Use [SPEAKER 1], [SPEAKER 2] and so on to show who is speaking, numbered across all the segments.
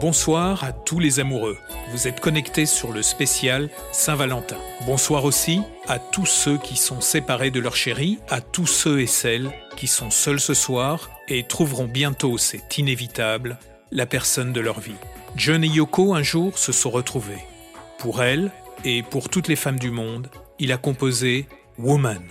[SPEAKER 1] Bonsoir à tous les amoureux. Vous êtes connectés sur le spécial Saint-Valentin. Bonsoir aussi à tous ceux qui sont séparés de leur chérie, à tous ceux et celles qui sont seuls ce soir et trouveront bientôt, c'est inévitable, la personne de leur vie. John et Yoko un jour se sont retrouvés. Pour elle et pour toutes les femmes du monde, il a composé Woman.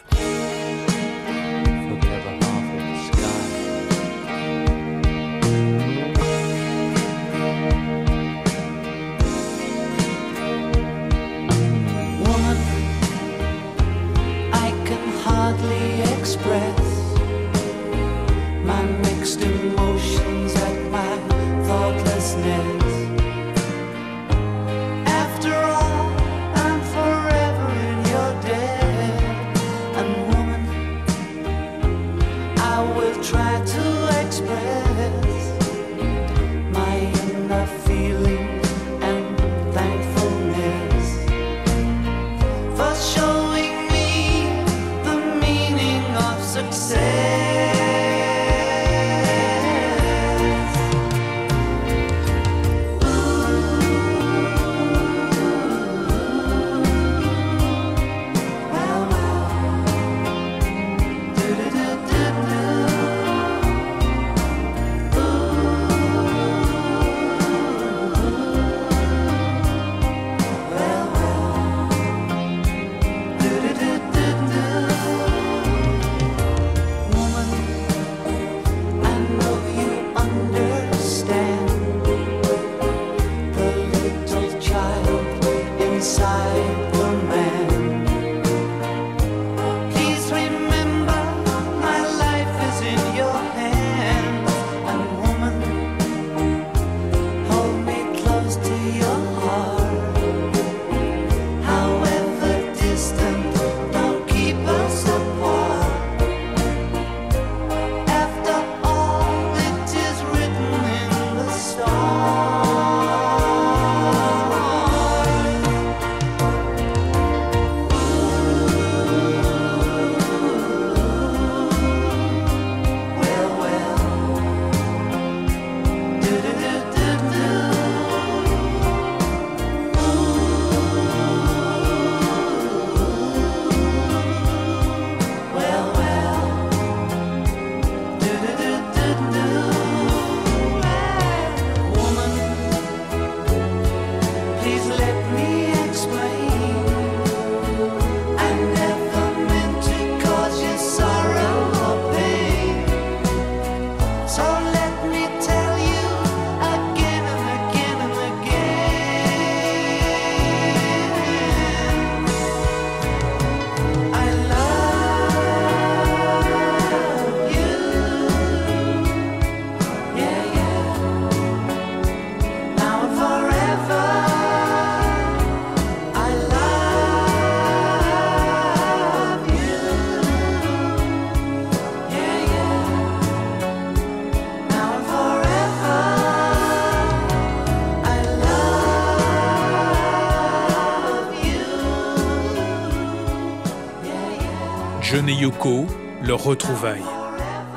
[SPEAKER 1] Yoko, leur retrouvaille.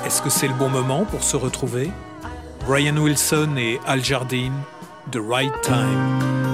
[SPEAKER 1] Est-ce que c'est le bon moment pour se retrouver? Brian Wilson et Al Jardine, The Right Time.
[SPEAKER 2] time.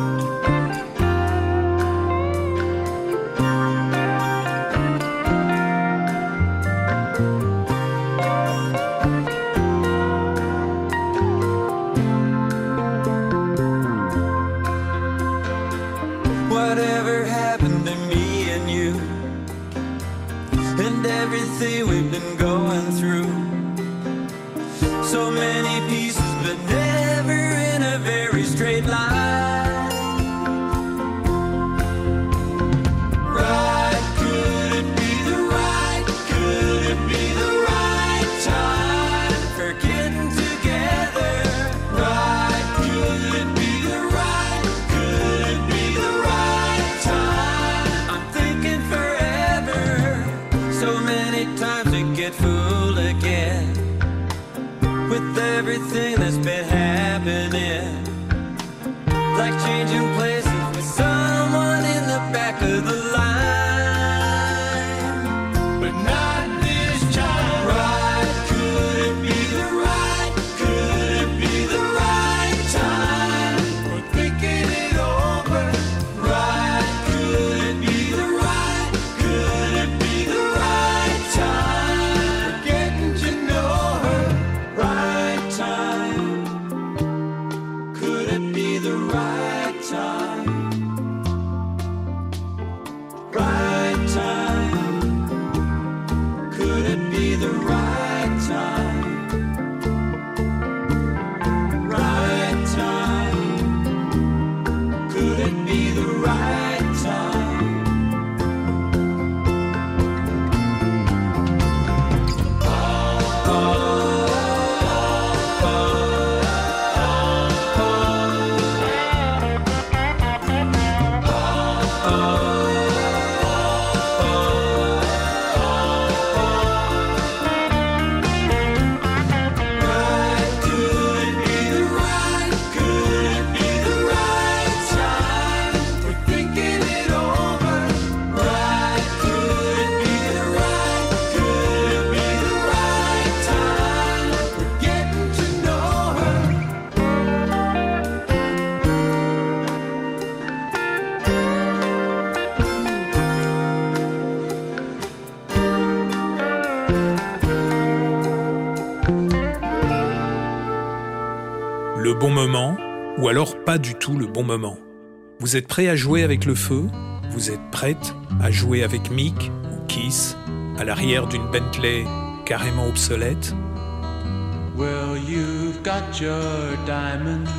[SPEAKER 3] Pas du tout le bon moment. Vous êtes prêt à jouer avec le feu? Vous êtes prête à jouer avec Mick ou Kiss à l'arrière d'une Bentley carrément obsolète?
[SPEAKER 4] Well, you've got your diamonds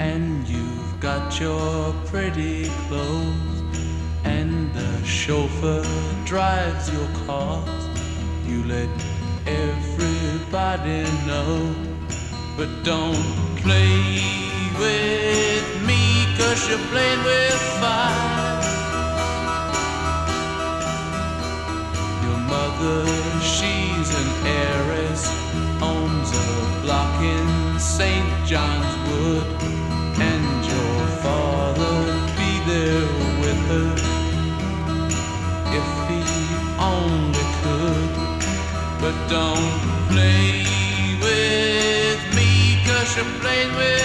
[SPEAKER 4] and you've got your pretty clothes and the chauffeur drives your cars. You let everybody know, but don't play with me cause you're playing with fire. Your mother, she's an heiress, owns a block in St. John's Wood, and your father'd be there with her if he only could. But don't play with me, cause you're playing with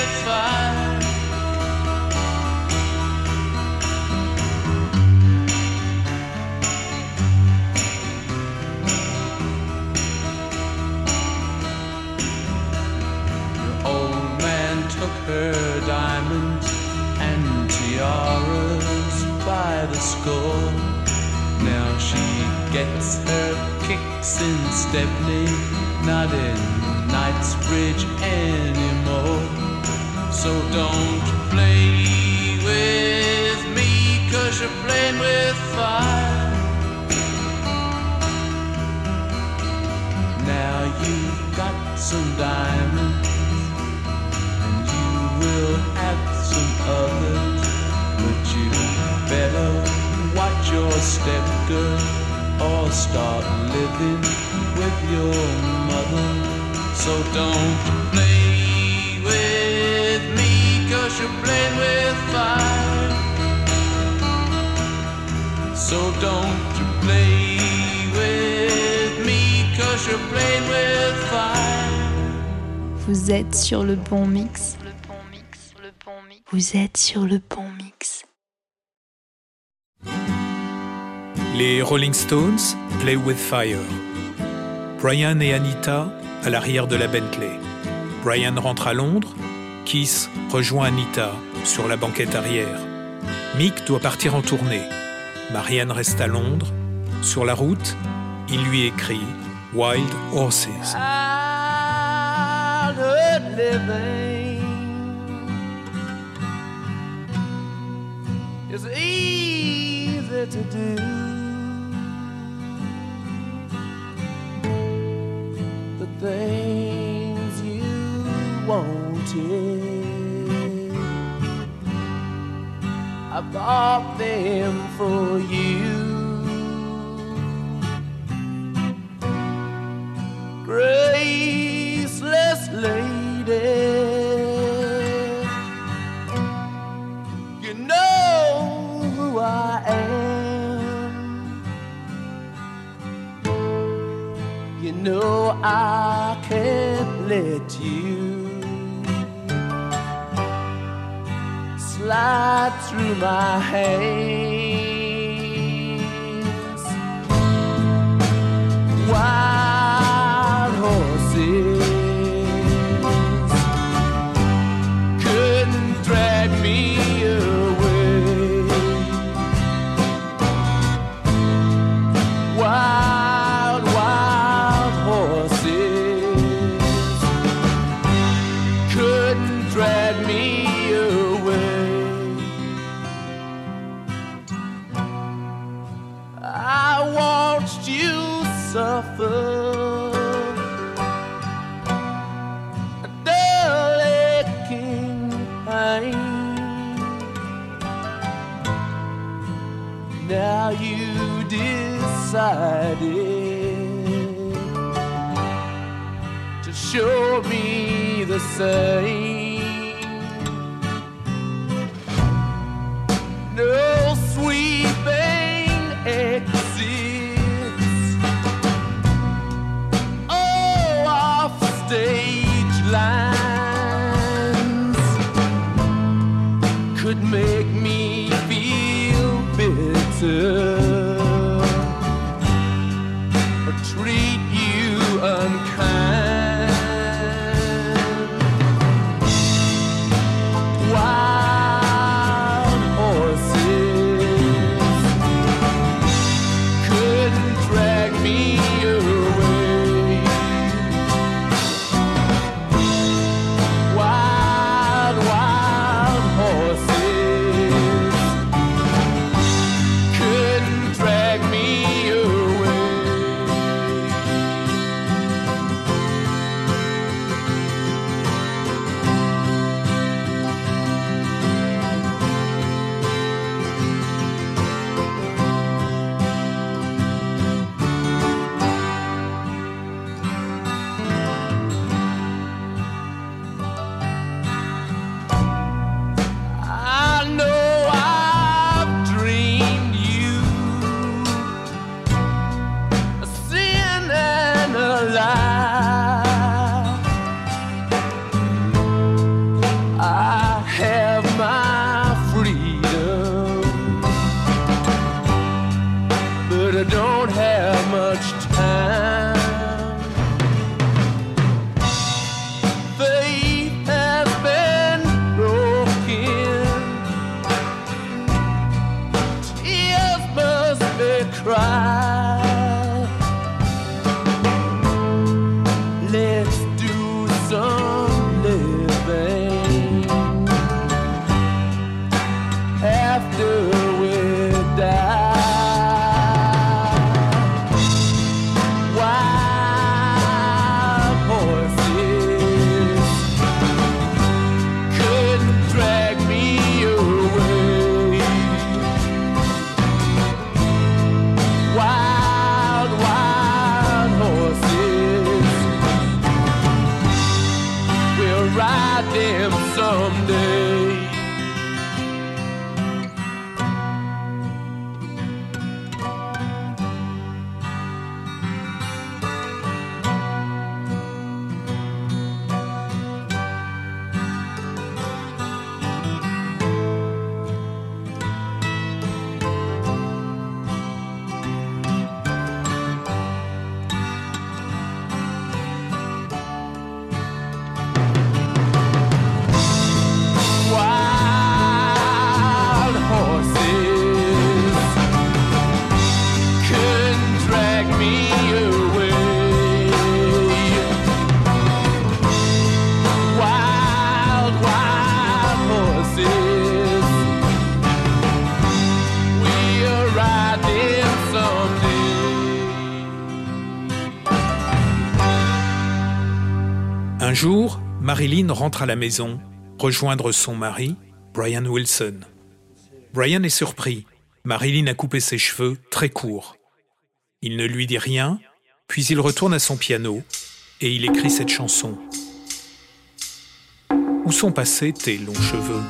[SPEAKER 5] Vous êtes sur le bon mix. Vous êtes sur le mix.
[SPEAKER 3] Les Rolling Stones, Play with Fire. Brian et Anita à l'arrière de la Bentley. Brian rentre à Londres. Kiss rejoint Anita sur la banquette arrière. Mick doit partir en tournée. Marianne reste à Londres. Sur la route, il lui écrit Wild Horses.
[SPEAKER 4] Living is easy to do. The things you wanted, I bought them for you. Could make me feel bitter
[SPEAKER 6] Marilyn rentre à la maison, rejoindre son mari, Brian Wilson. Brian est surpris. Marilyn a coupé ses cheveux très courts. Il ne lui dit rien, puis il retourne à son piano et il écrit cette chanson. Où sont passés tes longs cheveux?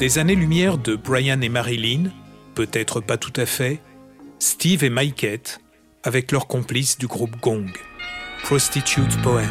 [SPEAKER 6] des années-lumière de Brian et Marilyn, peut-être pas tout à fait, Steve et Mikeette, avec leurs complices du groupe Gong, Prostitute Poem.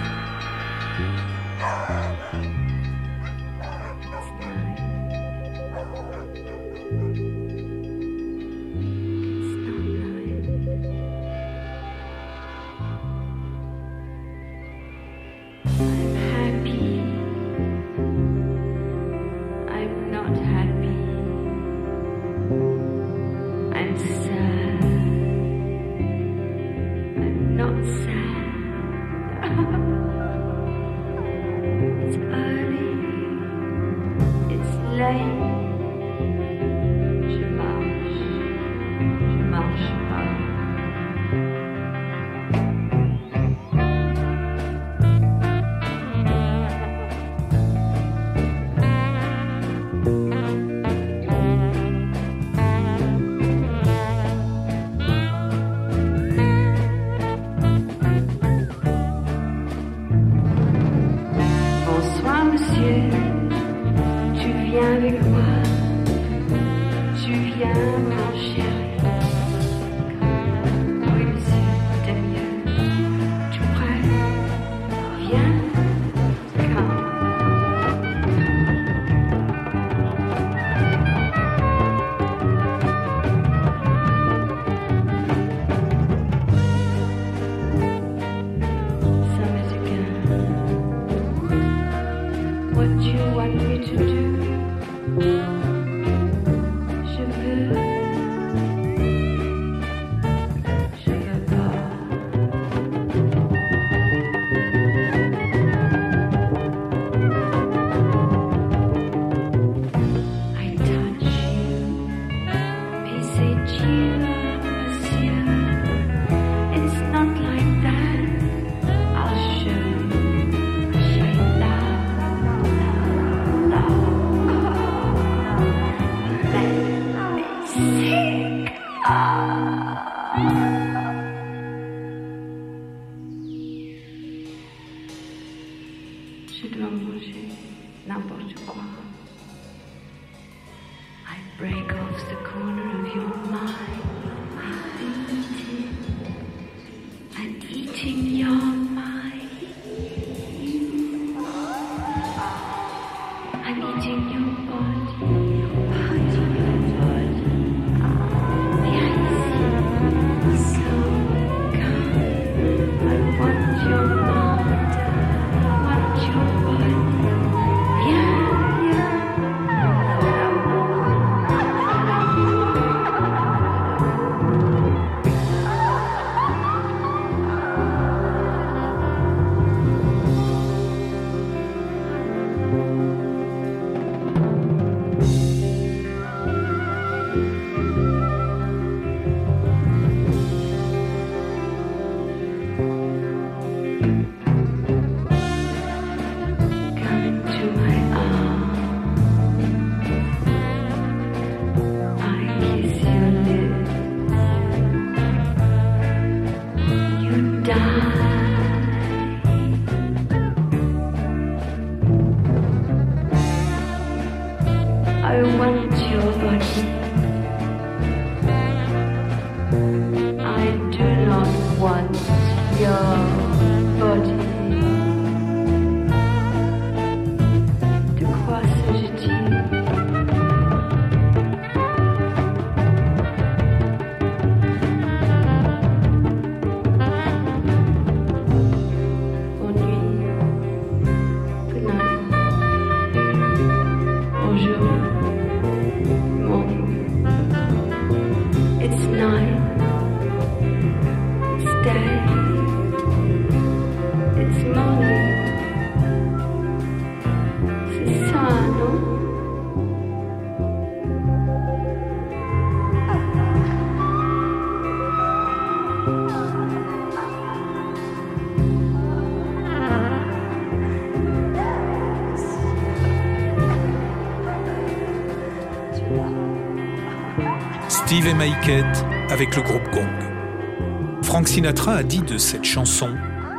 [SPEAKER 7] Avec
[SPEAKER 8] le groupe Gong. Frank Sinatra a dit de cette chanson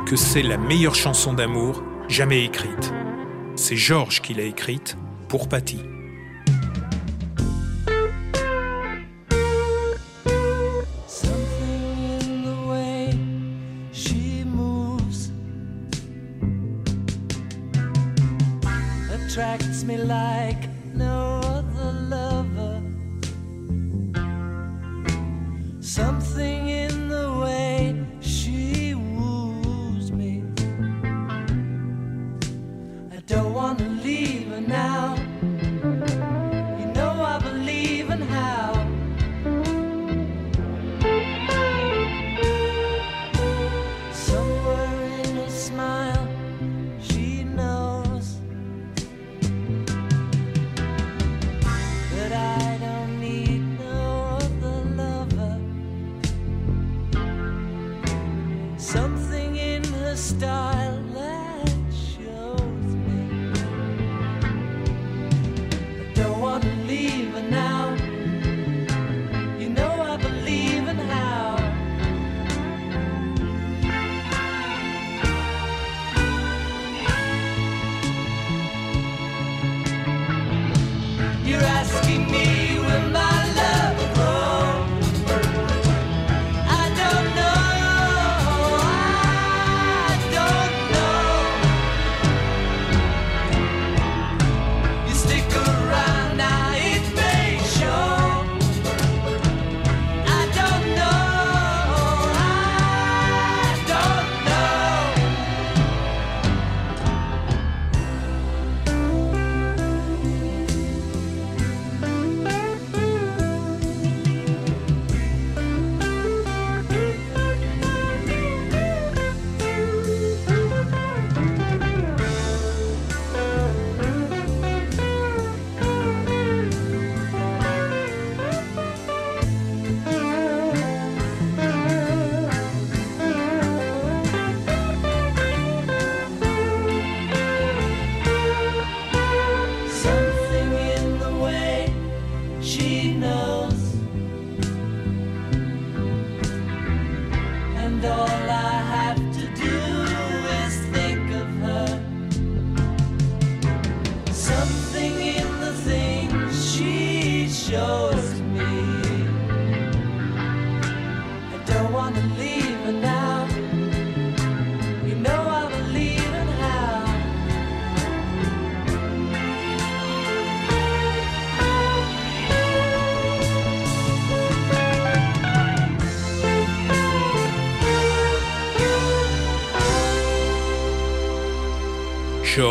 [SPEAKER 8] que c'est la meilleure chanson d'amour jamais écrite. C'est George qui l'a écrite pour Patty.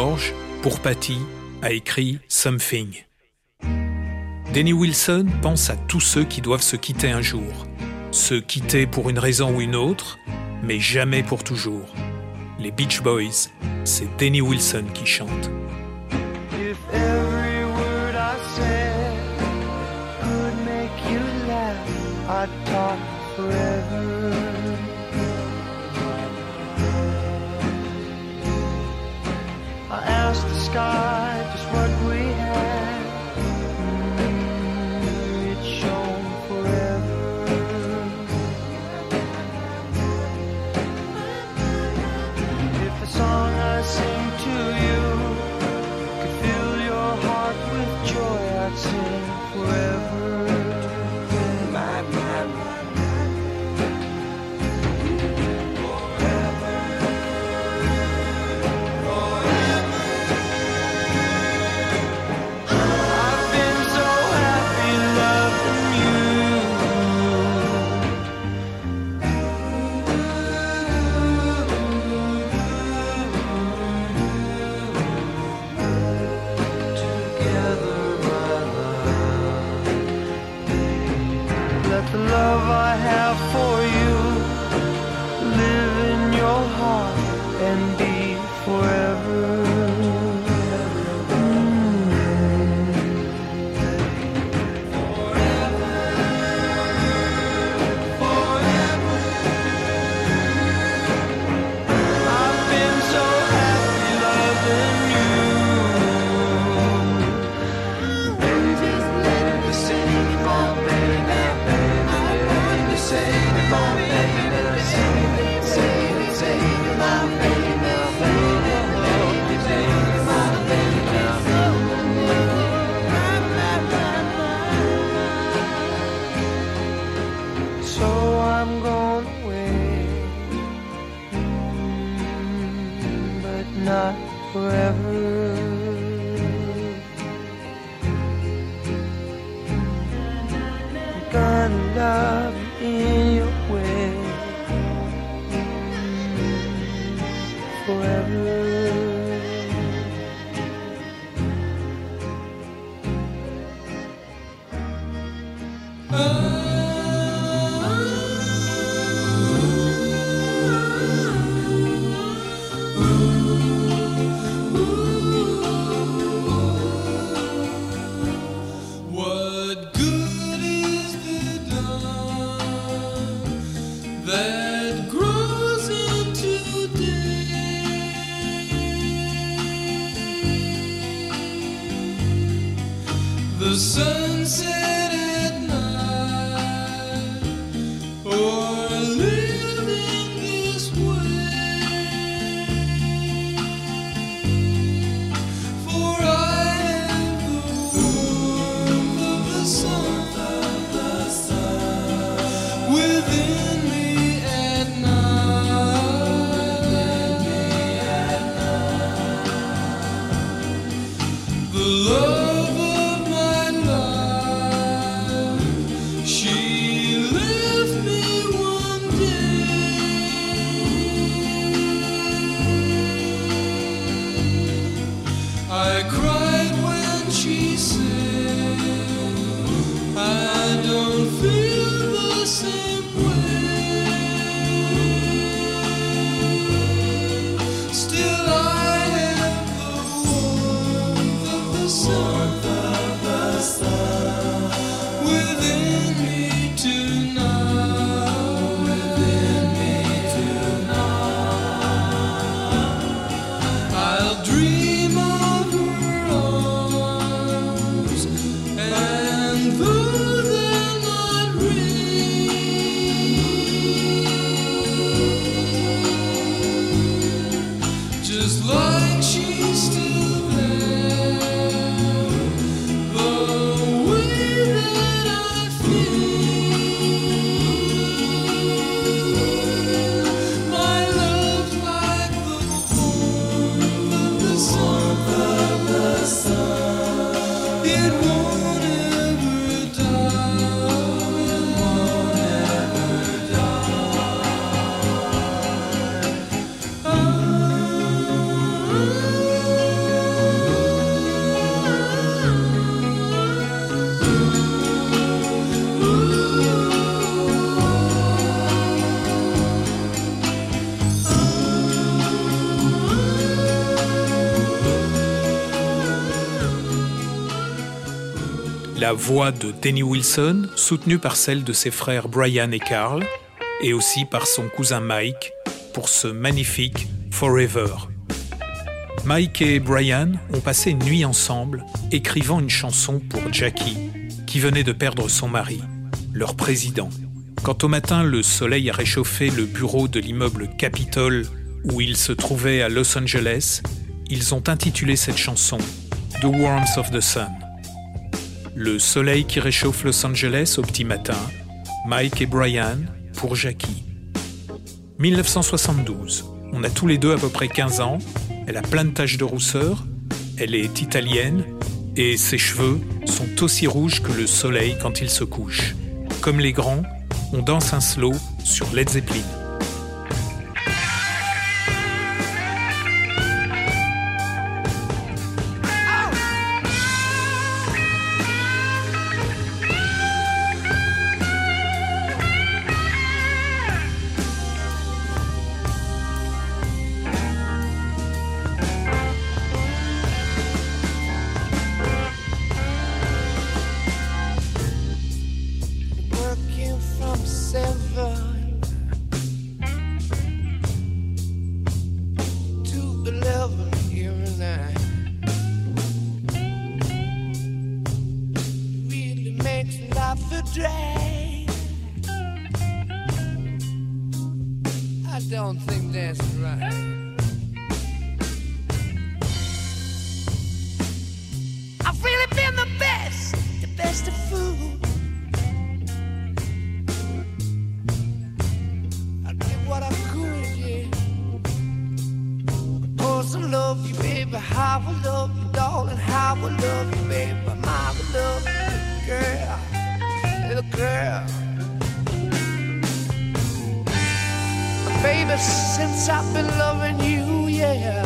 [SPEAKER 8] George, pour Patty, a écrit Something. Danny Wilson pense à tous ceux qui doivent se quitter un jour. Se quitter pour une raison ou une autre, mais jamais pour toujours. Les Beach Boys, c'est Danny Wilson qui chante.
[SPEAKER 3] La voix de Denny Wilson, soutenue par celle de ses frères Brian et Carl, et aussi par son cousin Mike, pour ce magnifique Forever. Mike et Brian ont passé une nuit ensemble, écrivant une chanson pour Jackie, qui venait de perdre son mari, leur président. Quand au matin le soleil a réchauffé le bureau de l'immeuble Capitol où ils se trouvaient à Los Angeles, ils ont intitulé cette chanson The Warmth of the Sun. Le soleil qui réchauffe Los Angeles au petit matin, Mike et Brian pour Jackie. 1972. On a tous les deux à peu près 15 ans. Elle a plein de taches de rousseur. Elle est italienne et ses cheveux sont aussi rouges que le soleil quand il se couche. Comme les grands, on danse un slow sur Led Zeppelin.
[SPEAKER 9] love you, baby. How I love you, darling. How I love you, baby. My love, you, girl, little girl. Baby, since I've been loving you, yeah.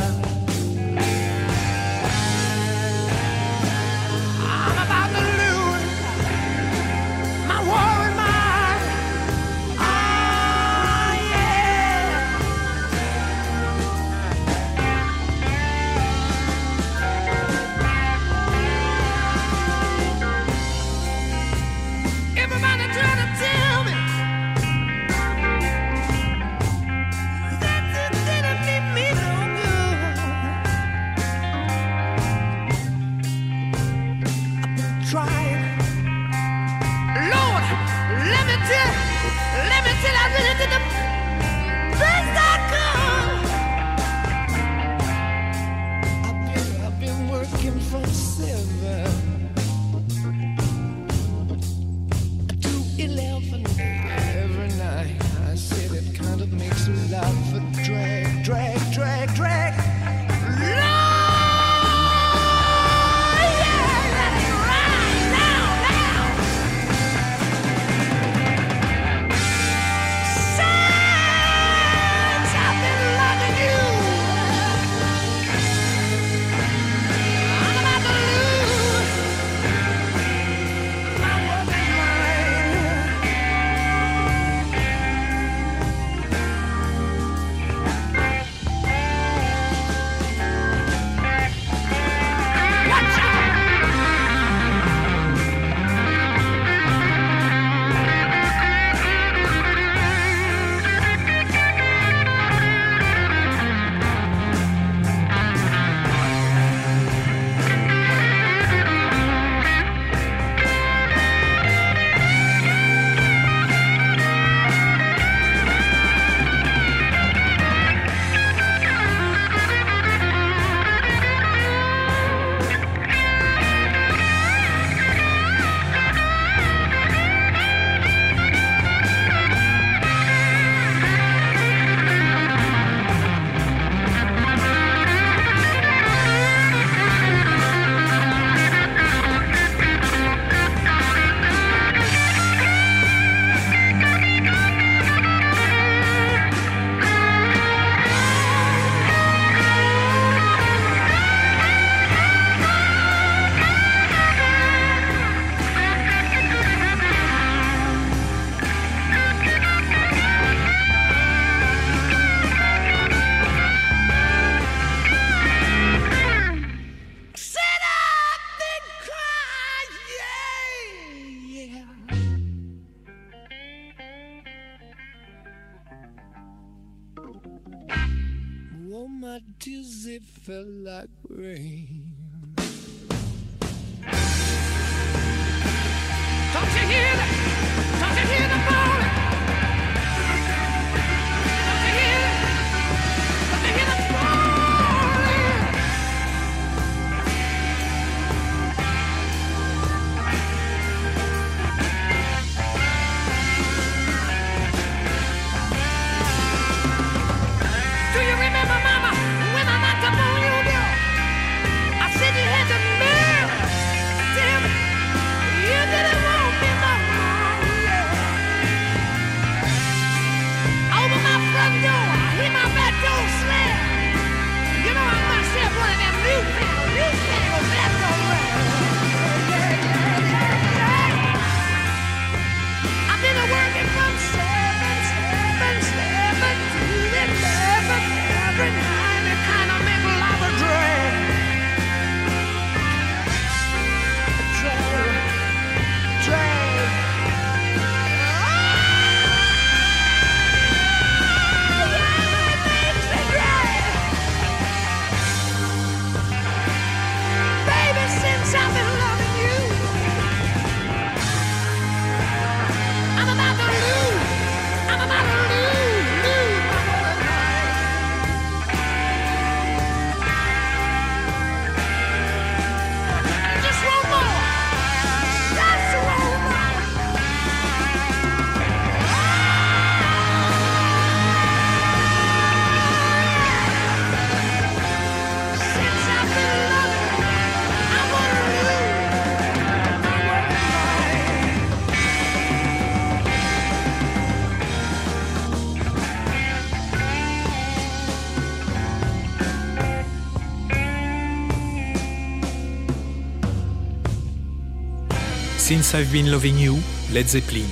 [SPEAKER 9] I've Been Loving You,
[SPEAKER 3] Led Zeppelin.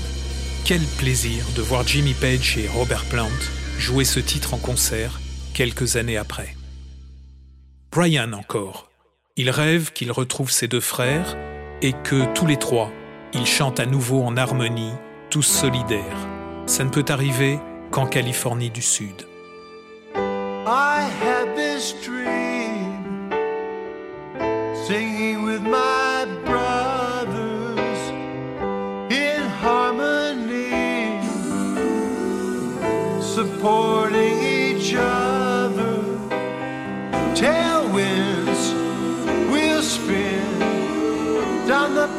[SPEAKER 3] Quel plaisir de voir Jimmy Page et Robert Plant jouer ce titre en concert quelques années après. Brian encore. Il rêve qu'il retrouve ses deux frères et que tous les trois, ils chantent à nouveau en harmonie, tous solidaires. Ça ne peut arriver qu'en Californie du Sud.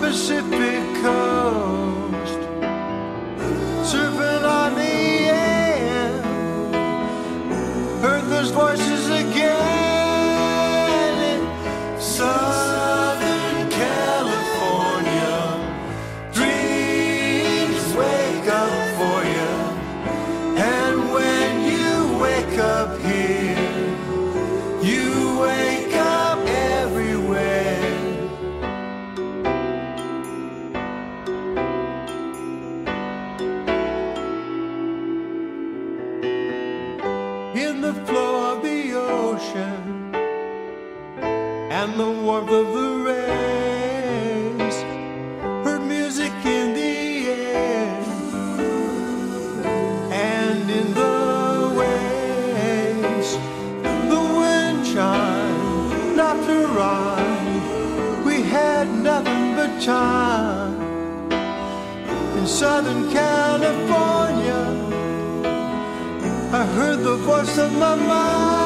[SPEAKER 10] Pacific coast, surfing on the air. Heard this voice.
[SPEAKER 6] 什么吗？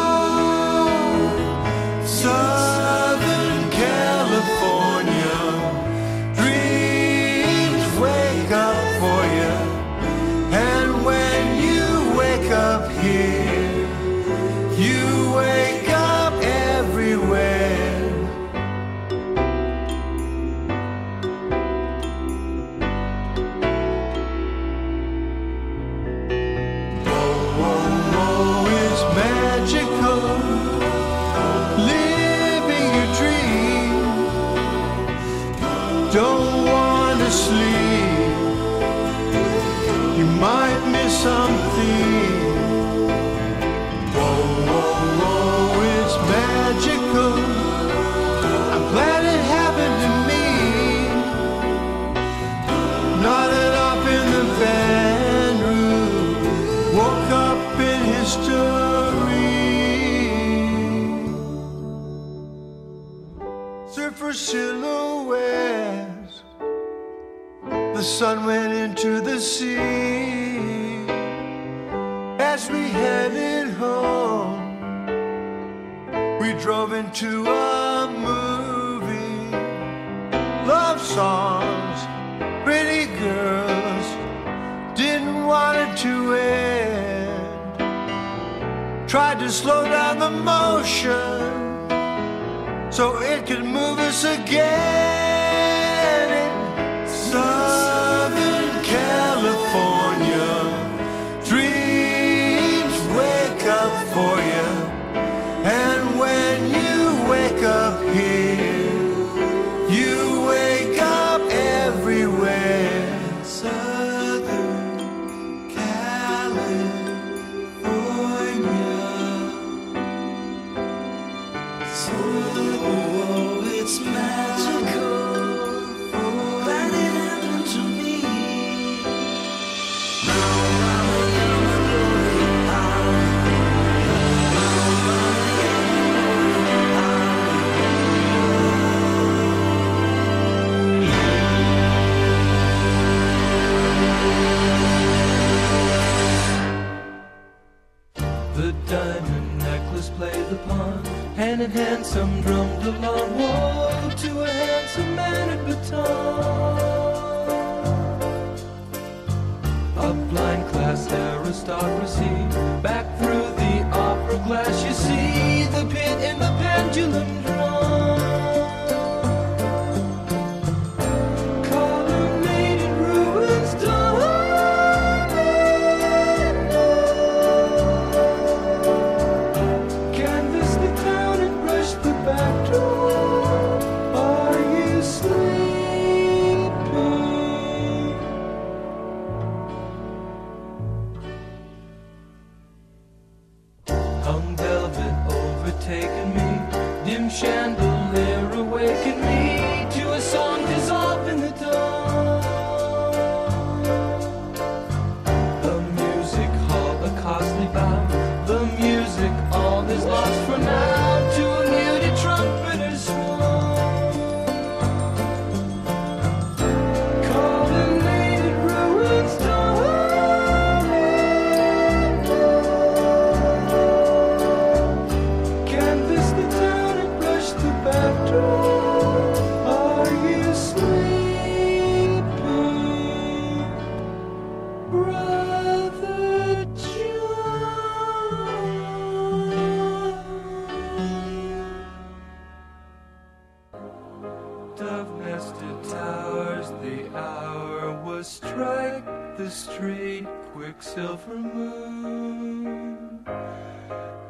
[SPEAKER 6] Towers, the hour was strike the street, quicksilver moon.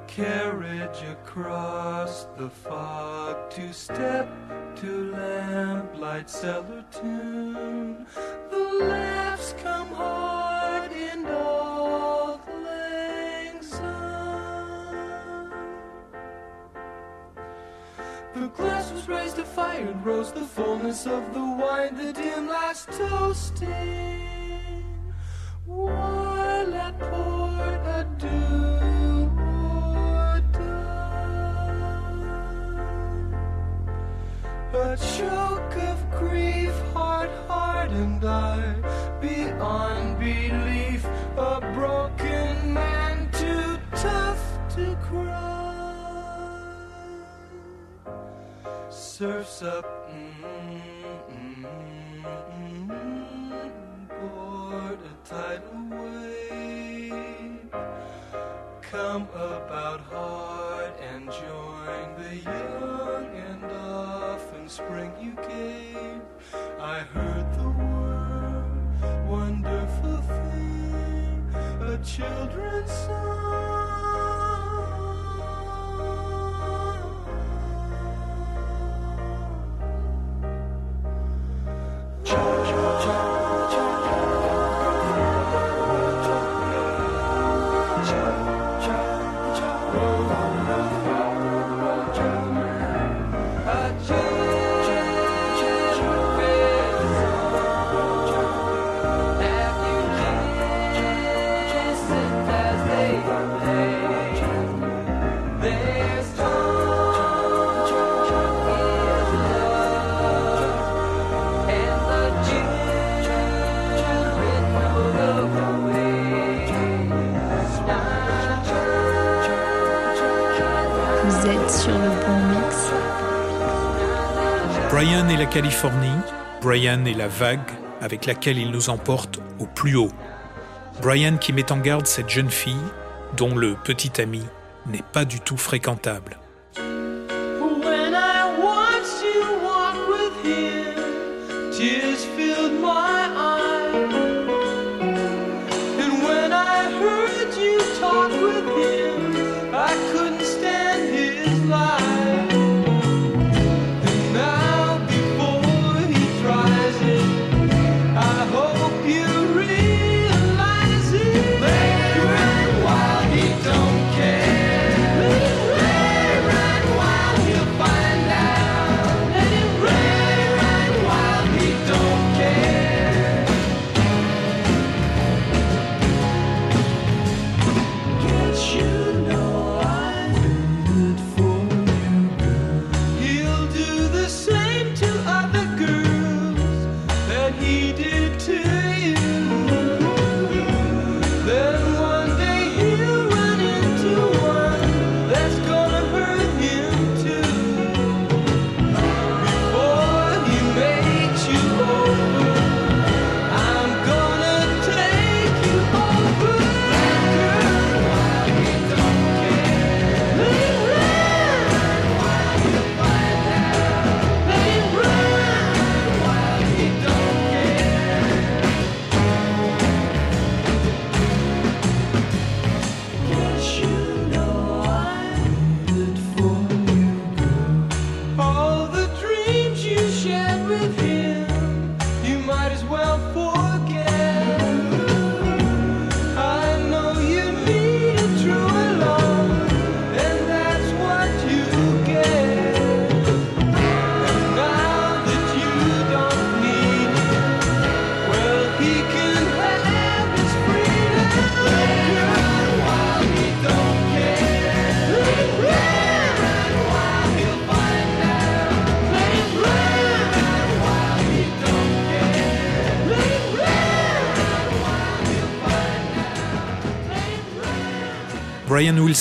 [SPEAKER 6] Carriage across the fog, two step to lamplight cellar tune. The laughs come hard glass was raised to fire and rose the fullness of the wine, the dim last toasting. While at port adieu. A choke of grief, heart hardened I, beyond belief, Surfs up, mm, mm, mm, board a tidal wave. Come about hard and join the young and often spring you gave. I heard the word, wonderful thing, a children's
[SPEAKER 11] Vous
[SPEAKER 3] Californie, Brian et la vague avec laquelle il nous emporte au plus haut. Brian qui met en garde cette jeune fille dont le petit ami n'est pas du tout fréquentable.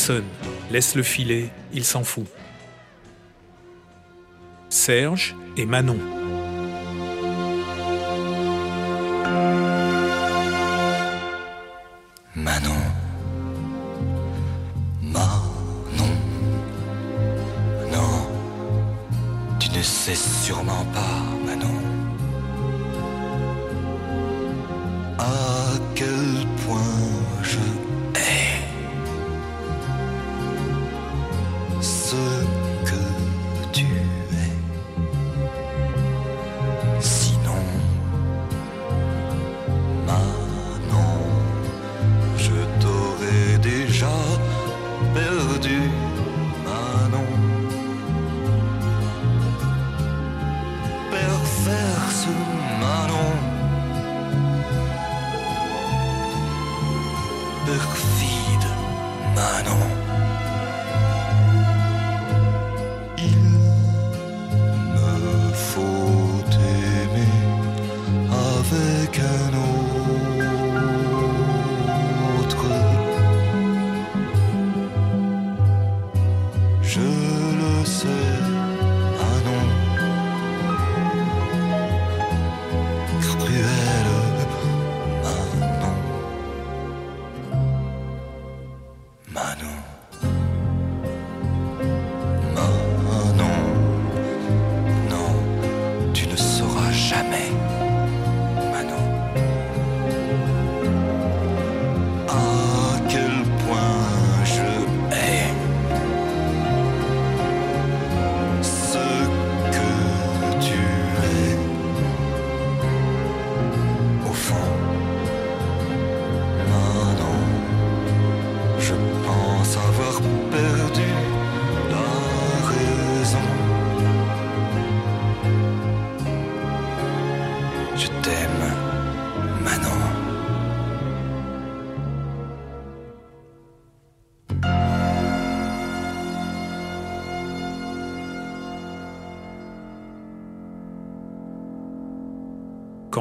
[SPEAKER 12] Brian Wilson, laisse le filer, il s'en fout. Serge et. Manon.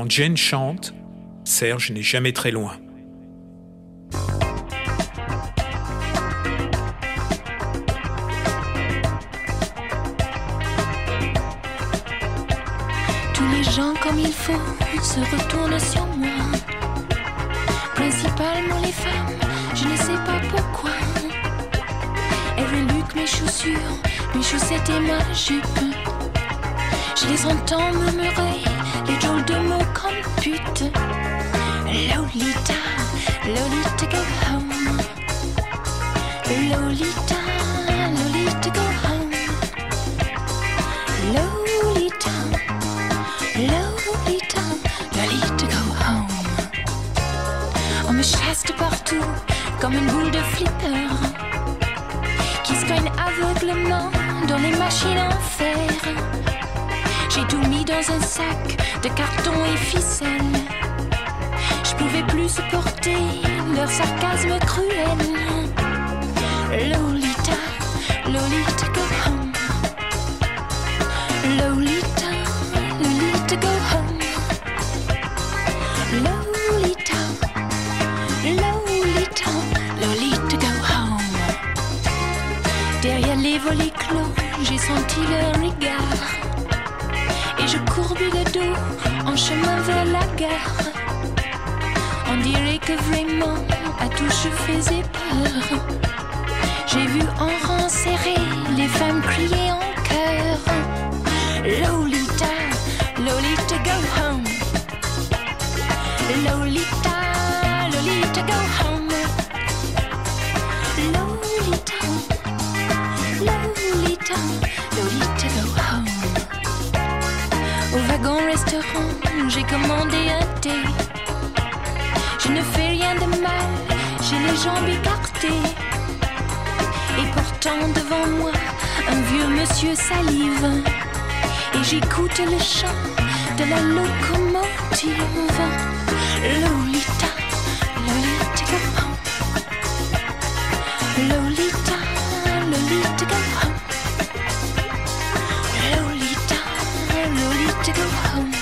[SPEAKER 12] Jen chante, Serge n'est jamais très loin.
[SPEAKER 5] Lolita, Lolita go home. Lolita, Lolita go home. Lolita. Lolita, Lolita go home. On me chasse de partout comme une boule de flipper qui se cogne aveuglement dans les machines en fer. J'ai tout mis dans un sac de carton et ficelle. Supporter leur sarcasme cruel. Lolita, Lolita go home. Lolita, Lolita go home. Lolita, Lolita, Lolita go home. Derrière les volets clos, j'ai senti leur regard. Et je courbis le dos en chemin vers la gare. Que vraiment à tout je faisais peur. J'ai vu en rang serré les femmes crier en chœur. Lolita, Lolita go home. Lolita, Lolita go home. Lolita, Lolita, Lolita go home. Au wagon restaurant, j'ai commandé un thé. Ne fais rien de mal, j'ai les jambes écartées. Et pourtant devant moi, un vieux monsieur salive. Et j'écoute le chant de la locomotive. Lolita, Lolita go home. Lolita, Lolita go home. Lolita, Lolita go home.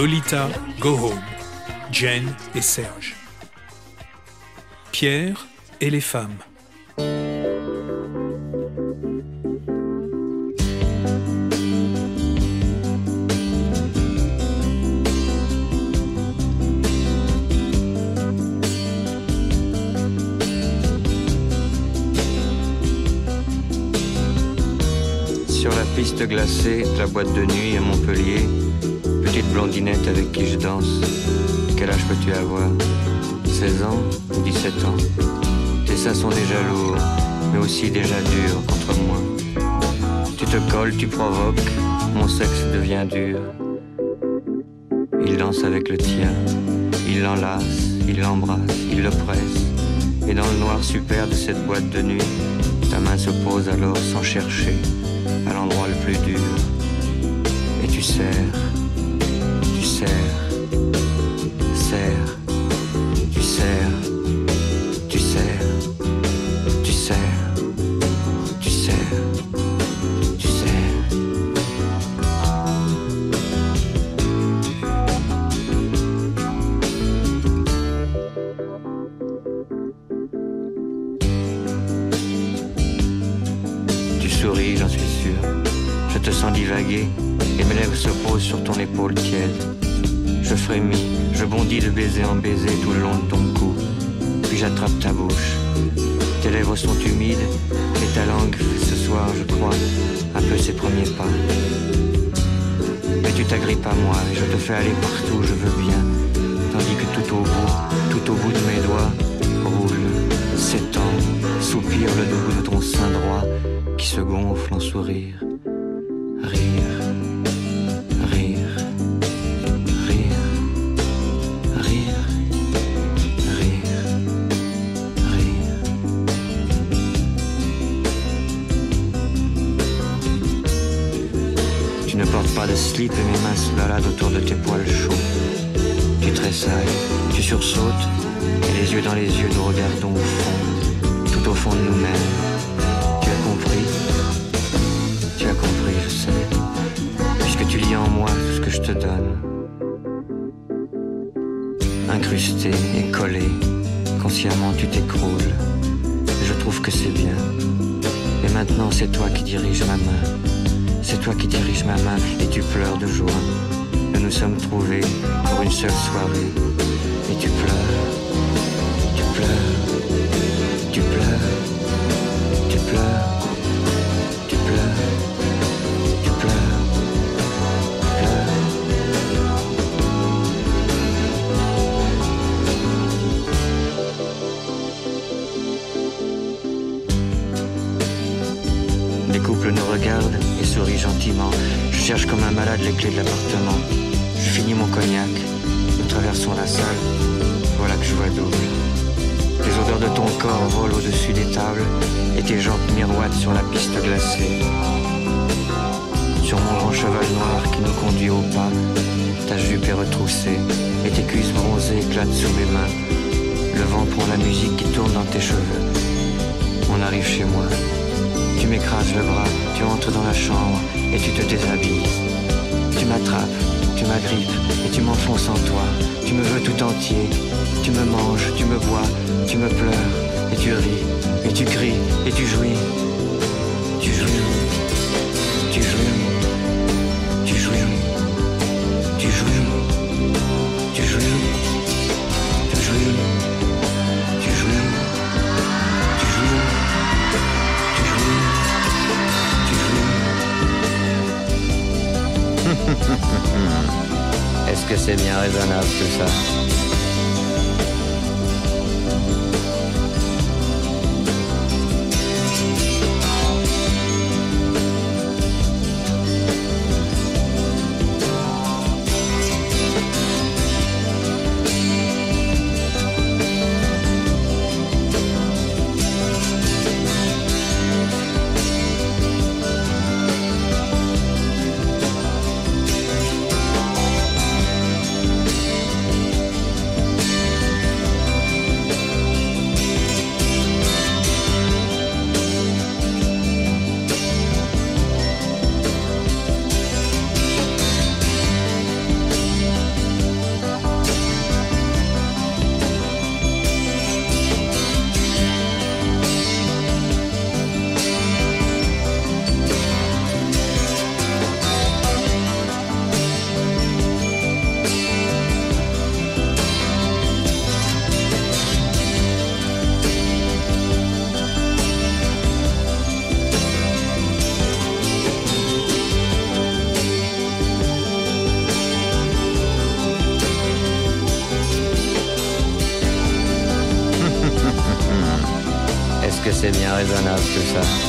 [SPEAKER 5] Lolita, Go Home,
[SPEAKER 3] Jen et Serge. Pierre et les femmes.
[SPEAKER 13] Sur la piste glacée de la boîte de nuit à Montpellier, blondinette avec qui je danse. Quel âge peux-tu avoir? 16 ans ou 17 ans? Tes seins sont déjà lourds, mais aussi déjà durs contre moi. Tu te colles, tu provoques, mon sexe devient dur. Il danse avec le tien, il l'enlace, il l'embrasse, il le presse. Et dans le noir super de cette boîte de nuit, ta main se pose alors sans chercher à l'endroit le plus dur. Et tu serres, serres, serres, tu serres, tu serres, tu serres, tu serres, tu serres. Tu souris, j'en suis sûr. Je te sens divaguer et mes lèvres se posent sur ton épaule tiède. Je frémis, je bondis de baiser en baiser tout le long de ton cou. Puis j'attrape ta bouche. Tes lèvres sont humides et ta langue fait ce soir, je crois, un peu ses premiers pas. Mais tu t'agrippes à moi et je te fais aller partout où je veux bien. Tandis que tout au bout, tout au bout de mes doigts, roule, s'étend, soupire le debout de ton sein droit qui se gonfle en sourire. Autour de tes poils chauds. Tu tressailles, tu sursautes, et les yeux dans les yeux nous regardons au fond, Je finis mon cognac. Nous traversons la salle. Voilà que je vois double. Les odeurs de ton corps volent au-dessus des tables et tes jambes miroitent sur la piste glacée. Sur mon grand cheval noir qui nous conduit au pas, ta jupe est retroussée et tes cuisses bronzées éclatent sous mes mains. Le vent prend la musique qui tourne dans tes cheveux. On arrive chez moi. Tu m'écrases le bras, tu entres dans la chambre et tu te déshabilles. Tu m'attrapes, tu m'agrippes et tu m'enfonces en toi. Tu me veux tout entier, tu me manges, tu me bois, tu me pleures et tu ris et tu cries et tu jouis. Tu jouis, c'est bien raisonnable tout ça c'est